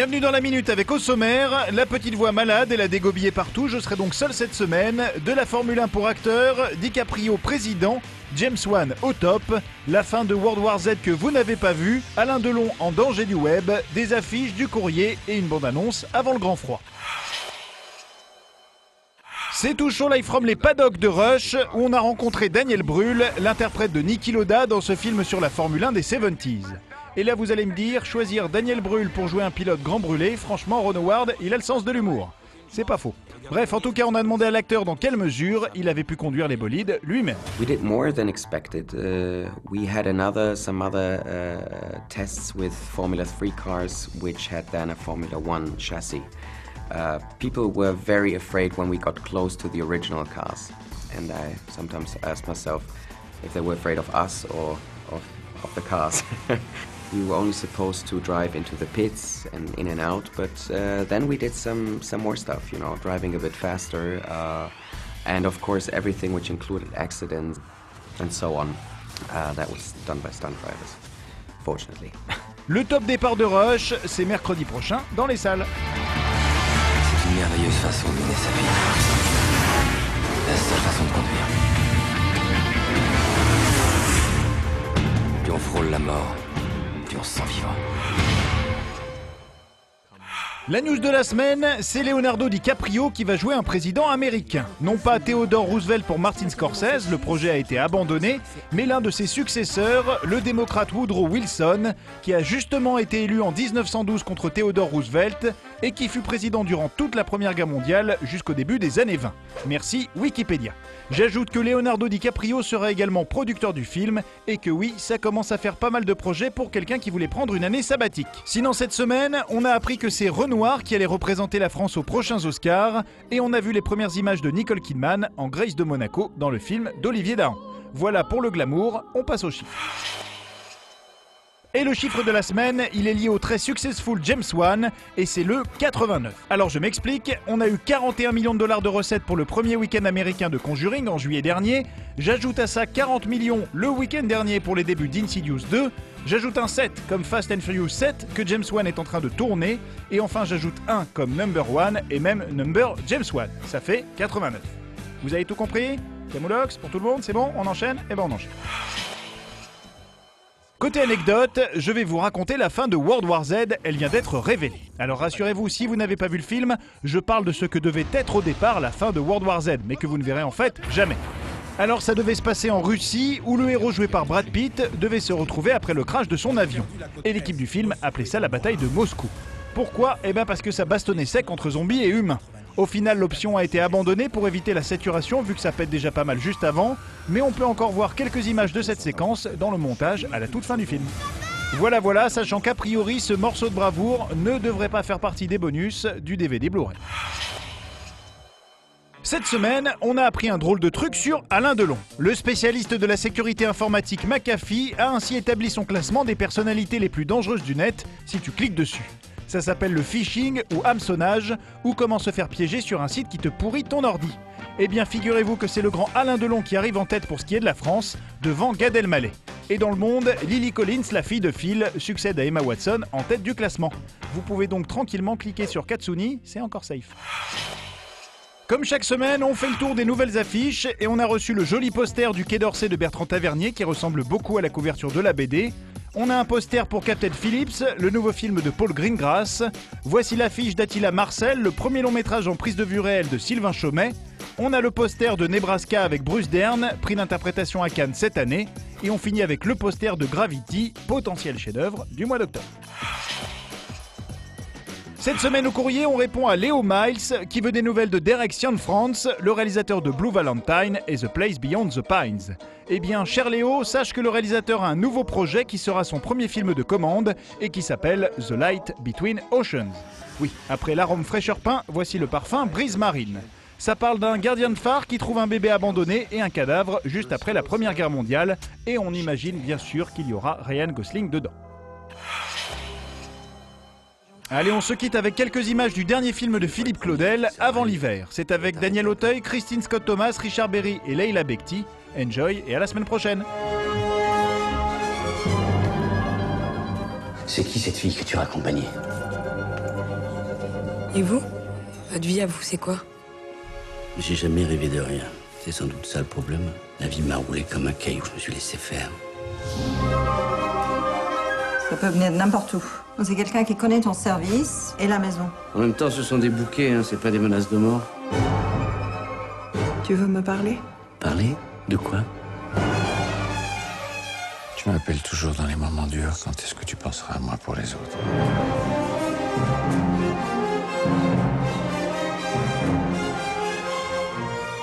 Bienvenue dans la minute avec au sommaire, la petite voix malade et la dégobillée partout. Je serai donc seul cette semaine. De la Formule 1 pour acteur, DiCaprio président, James Wan au top, la fin de World War Z que vous n'avez pas vu, Alain Delon en danger du web, des affiches, du courrier et une bande-annonce avant le grand froid. C'est chaud live from les paddocks de Rush où on a rencontré Daniel Brühl, l'interprète de Niki Loda dans ce film sur la Formule 1 des 70s. Et là vous allez me dire, choisir Daniel Brühl pour jouer un pilote grand brûlé, franchement Ron Howard, il a le sens de l'humour. C'est pas faux. Bref, en tout cas, on a demandé à l'acteur dans quelle mesure il avait pu conduire les bolides lui-même. We did more than expected. Uh, we had another, some other uh, tests with Formula 3 cars, which had then a Formula 1 chassis. Uh, people were very afraid when we got close to the original cars, and I sometimes asked myself if they were afraid of us or of, of the cars. we were only supposed to drive into the pits and in and out, but uh, then we did some some more stuff, you know, driving a bit faster, uh, and of course everything which included accidents and so on. Uh, that was done by stunt drivers, fortunately. Le top départ de Rush, c'est mercredi prochain dans les salles. C'est une merveilleuse façon de mener sa vie. La seule façon de conduire. Puis on frôle la mort, La news de la semaine, c'est Leonardo DiCaprio qui va jouer un président américain. Non pas Theodore Roosevelt pour Martin Scorsese, le projet a été abandonné, mais l'un de ses successeurs, le démocrate Woodrow Wilson, qui a justement été élu en 1912 contre Theodore Roosevelt et qui fut président durant toute la Première Guerre mondiale jusqu'au début des années 20. Merci Wikipédia. J'ajoute que Leonardo DiCaprio sera également producteur du film et que oui, ça commence à faire pas mal de projets pour quelqu'un qui voulait prendre une année sabbatique. Sinon cette semaine, on a appris que c'est Renoir qui allait représenter la France aux prochains Oscars et on a vu les premières images de Nicole Kidman en Grace de Monaco dans le film d'Olivier Dahan. Voilà pour le glamour, on passe aux chiffres. Et le chiffre de la semaine, il est lié au très successful James Wan et c'est le 89. Alors je m'explique, on a eu 41 millions de dollars de recettes pour le premier week-end américain de Conjuring en juillet dernier. J'ajoute à ça 40 millions le week-end dernier pour les débuts d'Insidious 2. J'ajoute un 7 comme Fast and Furious 7 que James Wan est en train de tourner. Et enfin j'ajoute un comme Number One et même Number James Wan. Ça fait 89. Vous avez tout compris? Camoulox pour tout le monde, c'est bon? On enchaîne? Eh ben on enchaîne. Côté anecdote, je vais vous raconter la fin de World War Z, elle vient d'être révélée. Alors rassurez-vous, si vous n'avez pas vu le film, je parle de ce que devait être au départ la fin de World War Z, mais que vous ne verrez en fait jamais. Alors ça devait se passer en Russie, où le héros joué par Brad Pitt devait se retrouver après le crash de son avion. Et l'équipe du film appelait ça la bataille de Moscou. Pourquoi? Eh bien parce que ça bastonnait sec entre zombies et humains. Au final, l'option a été abandonnée pour éviter la saturation vu que ça pète déjà pas mal juste avant, mais on peut encore voir quelques images de cette séquence dans le montage à la toute fin du film. Voilà voilà, sachant qu'a priori ce morceau de bravoure ne devrait pas faire partie des bonus du DVD Blu-ray. Cette semaine, on a appris un drôle de truc sur Alain Delon. Le spécialiste de la sécurité informatique McAfee a ainsi établi son classement des personnalités les plus dangereuses du net si tu cliques dessus. Ça s'appelle le phishing ou hameçonnage, ou comment se faire piéger sur un site qui te pourrit ton ordi. Eh bien, figurez-vous que c'est le grand Alain Delon qui arrive en tête pour ce qui est de la France, devant Gad Elmaleh. Et dans le monde, Lily Collins, la fille de Phil, succède à Emma Watson en tête du classement. Vous pouvez donc tranquillement cliquer sur Katsuni, c'est encore safe. Comme chaque semaine, on fait le tour des nouvelles affiches et on a reçu le joli poster du Quai d'Orsay de Bertrand Tavernier qui ressemble beaucoup à la couverture de la BD. On a un poster pour Captain Phillips, le nouveau film de Paul Greengrass. Voici l'affiche d'Attila Marcel, le premier long métrage en prise de vue réelle de Sylvain Chaumet. On a le poster de Nebraska avec Bruce Dern, prix d'interprétation à Cannes cette année. Et on finit avec le poster de Gravity, potentiel chef-d'œuvre du mois d'octobre. Cette semaine au courrier, on répond à Léo Miles qui veut des nouvelles de Derek France, le réalisateur de Blue Valentine et The Place Beyond the Pines. Eh bien, cher Léo, sache que le réalisateur a un nouveau projet qui sera son premier film de commande et qui s'appelle The Light Between Oceans. Oui, après l'arôme fraîcheur peint, voici le parfum Brise Marine. Ça parle d'un gardien de phare qui trouve un bébé abandonné et un cadavre juste après la Première Guerre mondiale, et on imagine bien sûr qu'il y aura Ryan Gosling dedans. Allez, on se quitte avec quelques images du dernier film de Philippe Claudel, Avant l'hiver. C'est avec Daniel Auteuil, Christine Scott Thomas, Richard Berry et Leila Bekti. Enjoy et à la semaine prochaine. C'est qui cette fille que tu as accompagnée Et vous? Votre vie à vous, c'est quoi? J'ai jamais rêvé de rien. C'est sans doute ça le problème. La vie m'a roulé comme un caillou, je me suis laissé faire. Ça peut venir de n'importe où. C'est quelqu'un qui connaît ton service et la maison. En même temps, ce sont des bouquets, hein, c'est pas des menaces de mort. Tu veux me parler? Parler De quoi? Tu m'appelles toujours dans les moments durs. Quand est-ce que tu penseras à moi pour les autres?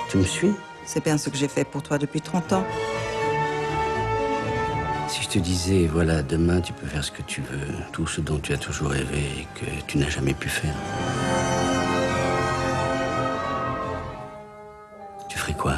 Tu me suis? C'est bien ce que j'ai fait pour toi depuis 30 ans. Si je te disais, voilà, demain tu peux faire ce que tu veux, tout ce dont tu as toujours rêvé et que tu n'as jamais pu faire. Tu ferais quoi?